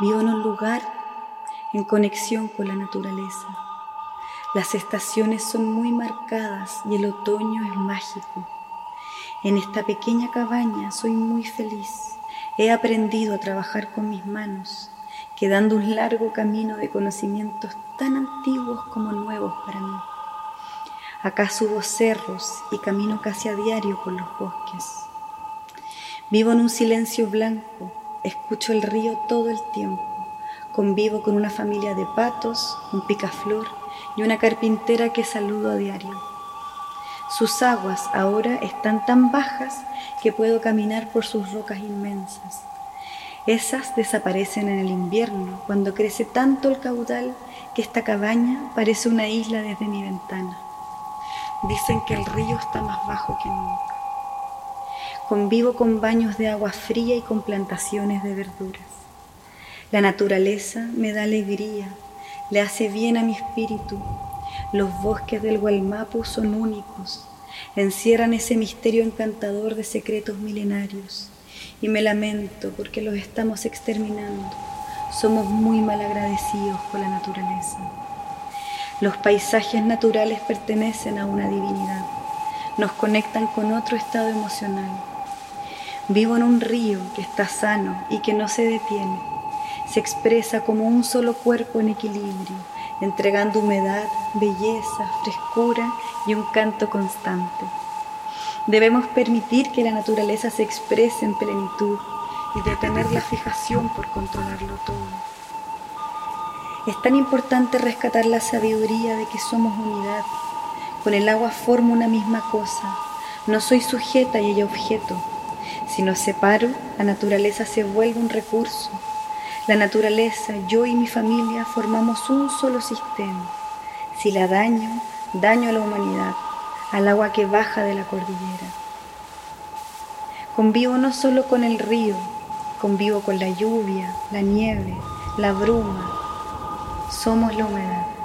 Vivo en un lugar en conexión con la naturaleza. Las estaciones son muy marcadas y el otoño es mágico. En esta pequeña cabaña soy muy feliz. He aprendido a trabajar con mis manos, quedando un largo camino de conocimientos tan antiguos como nuevos para mí. Acá subo cerros y camino casi a diario por los bosques. Vivo en un silencio blanco, escucho el río todo el tiempo. Convivo con una familia de patos, un picaflor y una carpintera que saludo a diario. Sus aguas ahora están tan bajas que puedo caminar por sus rocas inmensas. Esas desaparecen en el invierno cuando crece tanto el caudal que esta cabaña parece una isla desde mi ventana. Dicen que el río está más bajo que nunca. Convivo con baños de agua fría y con plantaciones de verduras. La naturaleza me da alegría, le hace bien a mi espíritu los bosques del Gualmapu son únicos, encierran ese misterio encantador de secretos milenarios. Y me lamento porque los estamos exterminando. Somos muy mal agradecidos con la naturaleza. Los paisajes naturales pertenecen a una divinidad, nos conectan con otro estado emocional. Vivo en un río que está sano y que no se detiene. Se expresa como un solo cuerpo en equilibrio entregando humedad, belleza, frescura y un canto constante. Debemos permitir que la naturaleza se exprese en plenitud y detener la fijación por controlarlo todo. Es tan importante rescatar la sabiduría de que somos unidad. Con el agua formo una misma cosa. No soy sujeta y ella objeto. Si nos separo, la naturaleza se vuelve un recurso la naturaleza, yo y mi familia formamos un solo sistema. Si la daño, daño a la humanidad, al agua que baja de la cordillera. Convivo no solo con el río, convivo con la lluvia, la nieve, la bruma. Somos la humedad.